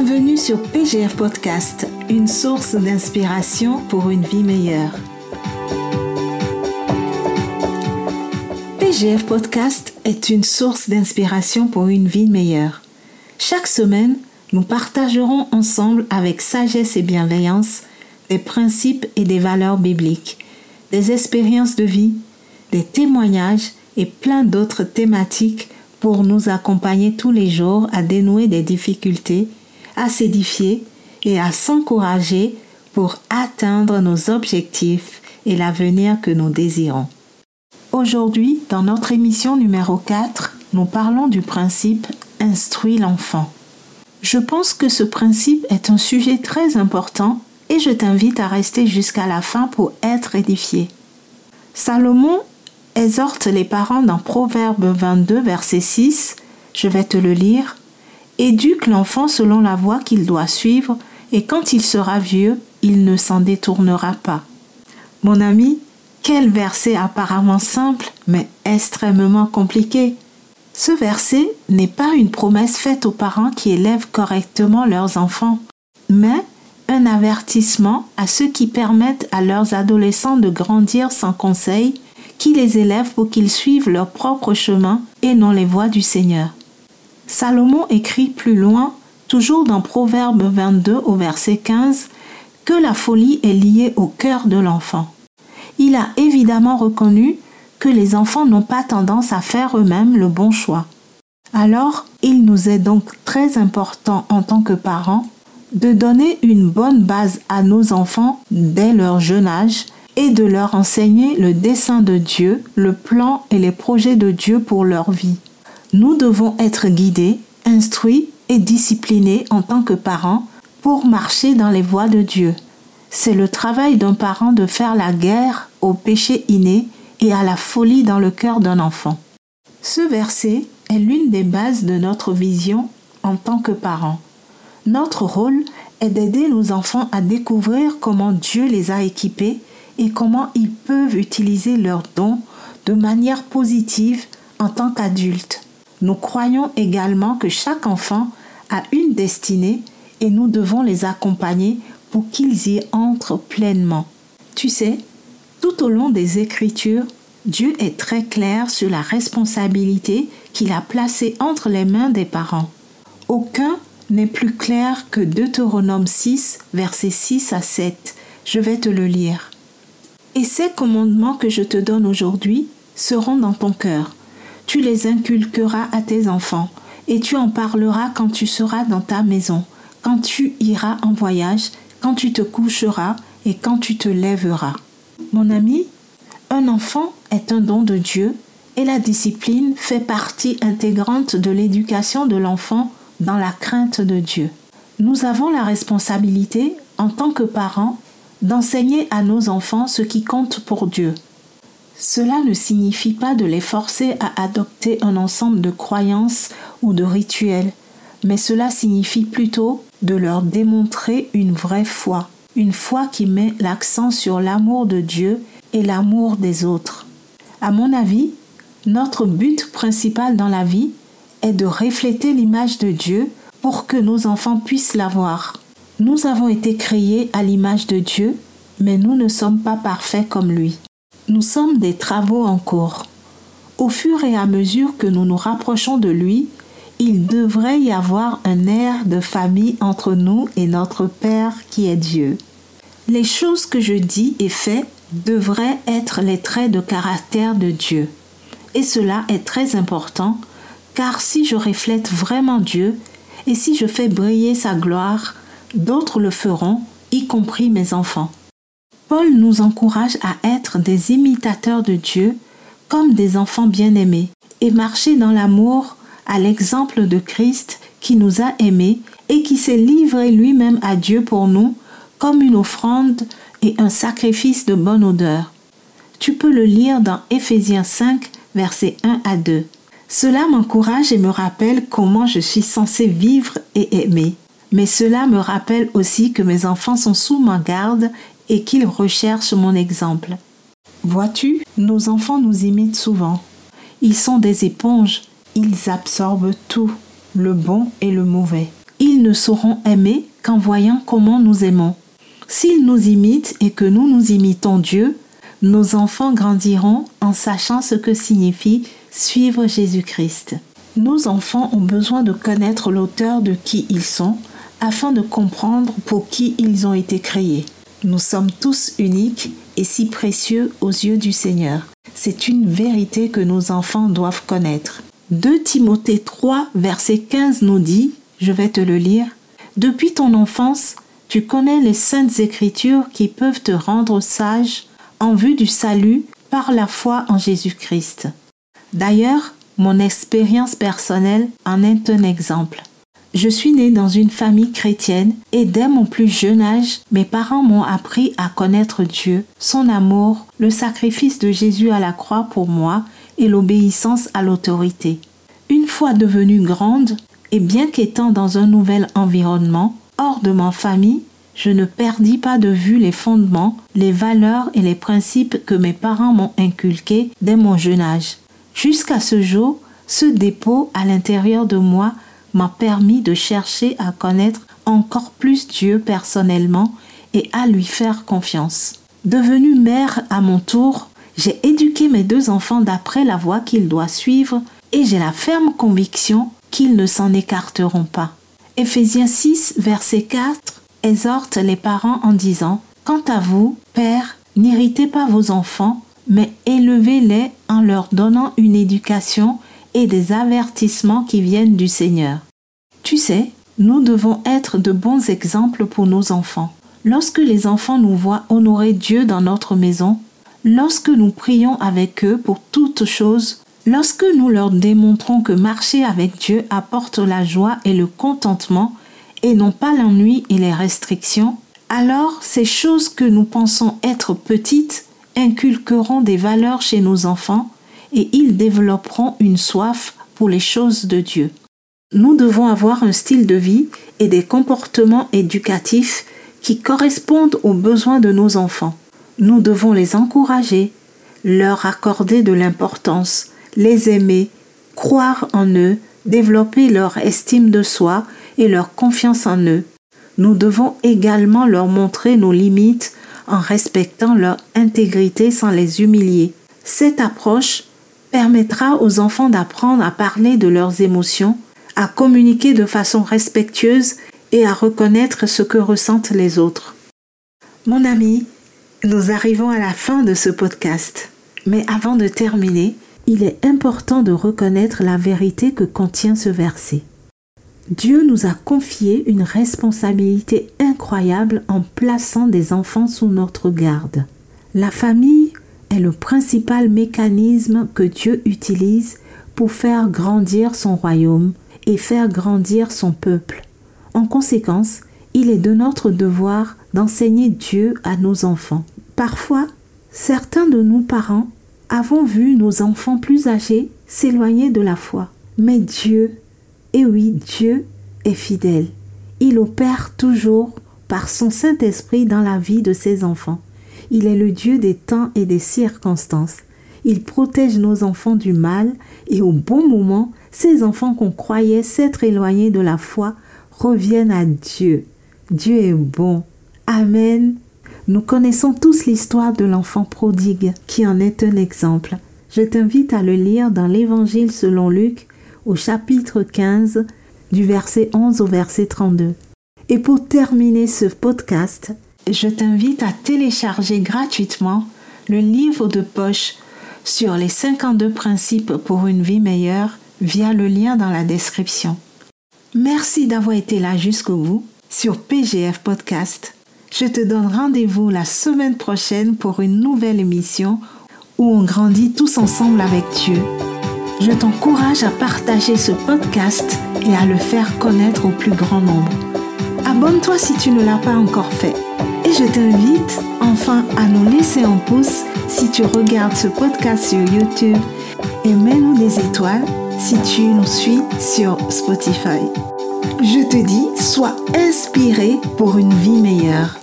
Bienvenue sur PGF Podcast, une source d'inspiration pour une vie meilleure. PGF Podcast est une source d'inspiration pour une vie meilleure. Chaque semaine, nous partagerons ensemble avec sagesse et bienveillance des principes et des valeurs bibliques, des expériences de vie, des témoignages et plein d'autres thématiques pour nous accompagner tous les jours à dénouer des difficultés, à s'édifier et à s'encourager pour atteindre nos objectifs et l'avenir que nous désirons. Aujourd'hui, dans notre émission numéro 4, nous parlons du principe Instruis l'enfant. Je pense que ce principe est un sujet très important et je t'invite à rester jusqu'à la fin pour être édifié. Salomon exhorte les parents dans Proverbe 22, verset 6, je vais te le lire, Éduque l'enfant selon la voie qu'il doit suivre, et quand il sera vieux, il ne s'en détournera pas. Mon ami, quel verset apparemment simple, mais extrêmement compliqué. Ce verset n'est pas une promesse faite aux parents qui élèvent correctement leurs enfants, mais un avertissement à ceux qui permettent à leurs adolescents de grandir sans conseil qui les élève pour qu'ils suivent leur propre chemin et non les voies du Seigneur. Salomon écrit plus loin, toujours dans Proverbe 22 au verset 15, que la folie est liée au cœur de l'enfant. Il a évidemment reconnu que les enfants n'ont pas tendance à faire eux-mêmes le bon choix. Alors, il nous est donc très important en tant que parents de donner une bonne base à nos enfants dès leur jeune âge et de leur enseigner le dessein de Dieu, le plan et les projets de Dieu pour leur vie. Nous devons être guidés, instruits et disciplinés en tant que parents pour marcher dans les voies de Dieu. C'est le travail d'un parent de faire la guerre au péché inné et à la folie dans le cœur d'un enfant. Ce verset est l'une des bases de notre vision en tant que parents. Notre rôle est d'aider nos enfants à découvrir comment Dieu les a équipés et comment ils peuvent utiliser leurs dons de manière positive en tant qu'adultes. Nous croyons également que chaque enfant a une destinée et nous devons les accompagner pour qu'ils y entrent pleinement. Tu sais, tout au long des Écritures, Dieu est très clair sur la responsabilité qu'il a placée entre les mains des parents. Aucun n'est plus clair que Deutéronome 6, versets 6 à 7. Je vais te le lire. Et ces commandements que je te donne aujourd'hui seront dans ton cœur. Tu les inculqueras à tes enfants, et tu en parleras quand tu seras dans ta maison, quand tu iras en voyage, quand tu te coucheras et quand tu te lèveras. Mon ami, un enfant est un don de Dieu et la discipline fait partie intégrante de l'éducation de l'enfant dans la crainte de Dieu. Nous avons la responsabilité, en tant que parents, d'enseigner à nos enfants ce qui compte pour Dieu. Cela ne signifie pas de les forcer à adopter un ensemble de croyances ou de rituels, mais cela signifie plutôt de leur démontrer une vraie foi, une foi qui met l'accent sur l'amour de Dieu et l'amour des autres. À mon avis, notre but principal dans la vie est de refléter l'image de Dieu pour que nos enfants puissent la voir. Nous avons été créés à l'image de Dieu, mais nous ne sommes pas parfaits comme lui. Nous sommes des travaux en cours. Au fur et à mesure que nous nous rapprochons de lui, il devrait y avoir un air de famille entre nous et notre Père qui est Dieu. Les choses que je dis et fais devraient être les traits de caractère de Dieu. Et cela est très important, car si je reflète vraiment Dieu, et si je fais briller sa gloire, d'autres le feront, y compris mes enfants. Paul nous encourage à être des imitateurs de Dieu comme des enfants bien-aimés et marcher dans l'amour à l'exemple de Christ qui nous a aimés et qui s'est livré lui-même à Dieu pour nous comme une offrande et un sacrifice de bonne odeur. Tu peux le lire dans Éphésiens 5, versets 1 à 2. Cela m'encourage et me rappelle comment je suis censé vivre et aimer mais cela me rappelle aussi que mes enfants sont sous ma garde et qu'ils recherchent mon exemple. Vois-tu, nos enfants nous imitent souvent. Ils sont des éponges, ils absorbent tout, le bon et le mauvais. Ils ne sauront aimer qu'en voyant comment nous aimons. S'ils nous imitent et que nous nous imitons Dieu, nos enfants grandiront en sachant ce que signifie suivre Jésus-Christ. Nos enfants ont besoin de connaître l'auteur de qui ils sont afin de comprendre pour qui ils ont été créés. Nous sommes tous uniques et si précieux aux yeux du Seigneur. C'est une vérité que nos enfants doivent connaître. 2 Timothée 3, verset 15 nous dit, je vais te le lire, Depuis ton enfance, tu connais les saintes écritures qui peuvent te rendre sage en vue du salut par la foi en Jésus-Christ. D'ailleurs, mon expérience personnelle en est un exemple. Je suis née dans une famille chrétienne et dès mon plus jeune âge, mes parents m'ont appris à connaître Dieu, son amour, le sacrifice de Jésus à la croix pour moi et l'obéissance à l'autorité. Une fois devenue grande, et bien qu'étant dans un nouvel environnement, hors de ma famille, je ne perdis pas de vue les fondements, les valeurs et les principes que mes parents m'ont inculqués dès mon jeune âge. Jusqu'à ce jour, ce dépôt à l'intérieur de moi m'a permis de chercher à connaître encore plus Dieu personnellement et à lui faire confiance. Devenue mère à mon tour, j'ai éduqué mes deux enfants d'après la voie qu'ils doivent suivre et j'ai la ferme conviction qu'ils ne s'en écarteront pas. Éphésiens 6, verset 4 exhorte les parents en disant Quant à vous, pères, n'irritez pas vos enfants, mais élevez-les en leur donnant une éducation et des avertissements qui viennent du Seigneur. Tu sais, nous devons être de bons exemples pour nos enfants. Lorsque les enfants nous voient honorer Dieu dans notre maison, lorsque nous prions avec eux pour toutes choses, lorsque nous leur démontrons que marcher avec Dieu apporte la joie et le contentement et non pas l'ennui et les restrictions, alors ces choses que nous pensons être petites inculqueront des valeurs chez nos enfants et ils développeront une soif pour les choses de Dieu. Nous devons avoir un style de vie et des comportements éducatifs qui correspondent aux besoins de nos enfants. Nous devons les encourager, leur accorder de l'importance, les aimer, croire en eux, développer leur estime de soi et leur confiance en eux. Nous devons également leur montrer nos limites en respectant leur intégrité sans les humilier. Cette approche permettra aux enfants d'apprendre à parler de leurs émotions, à communiquer de façon respectueuse et à reconnaître ce que ressentent les autres. Mon ami, nous arrivons à la fin de ce podcast. Mais avant de terminer, il est important de reconnaître la vérité que contient ce verset. Dieu nous a confié une responsabilité incroyable en plaçant des enfants sous notre garde. La famille est le principal mécanisme que Dieu utilise pour faire grandir son royaume et faire grandir son peuple. En conséquence, il est de notre devoir d'enseigner Dieu à nos enfants. Parfois, certains de nous parents avons vu nos enfants plus âgés s'éloigner de la foi. Mais Dieu, et oui, Dieu est fidèle. Il opère toujours par son Saint-Esprit dans la vie de ses enfants. Il est le Dieu des temps et des circonstances. Il protège nos enfants du mal et au bon moment, ces enfants qu'on croyait s'être éloignés de la foi reviennent à Dieu. Dieu est bon. Amen. Nous connaissons tous l'histoire de l'enfant prodigue qui en est un exemple. Je t'invite à le lire dans l'Évangile selon Luc au chapitre 15 du verset 11 au verset 32. Et pour terminer ce podcast, je t'invite à télécharger gratuitement le livre de poche sur les 52 principes pour une vie meilleure via le lien dans la description. Merci d'avoir été là jusqu'au bout sur PGF Podcast. Je te donne rendez-vous la semaine prochaine pour une nouvelle émission où on grandit tous ensemble avec Dieu. Je t'encourage à partager ce podcast et à le faire connaître au plus grand nombre. Abonne-toi si tu ne l'as pas encore fait. Et je t'invite enfin à nous laisser un pouce si tu regardes ce podcast sur YouTube et mets-nous des étoiles si tu nous suis sur Spotify. Je te dis, sois inspiré pour une vie meilleure.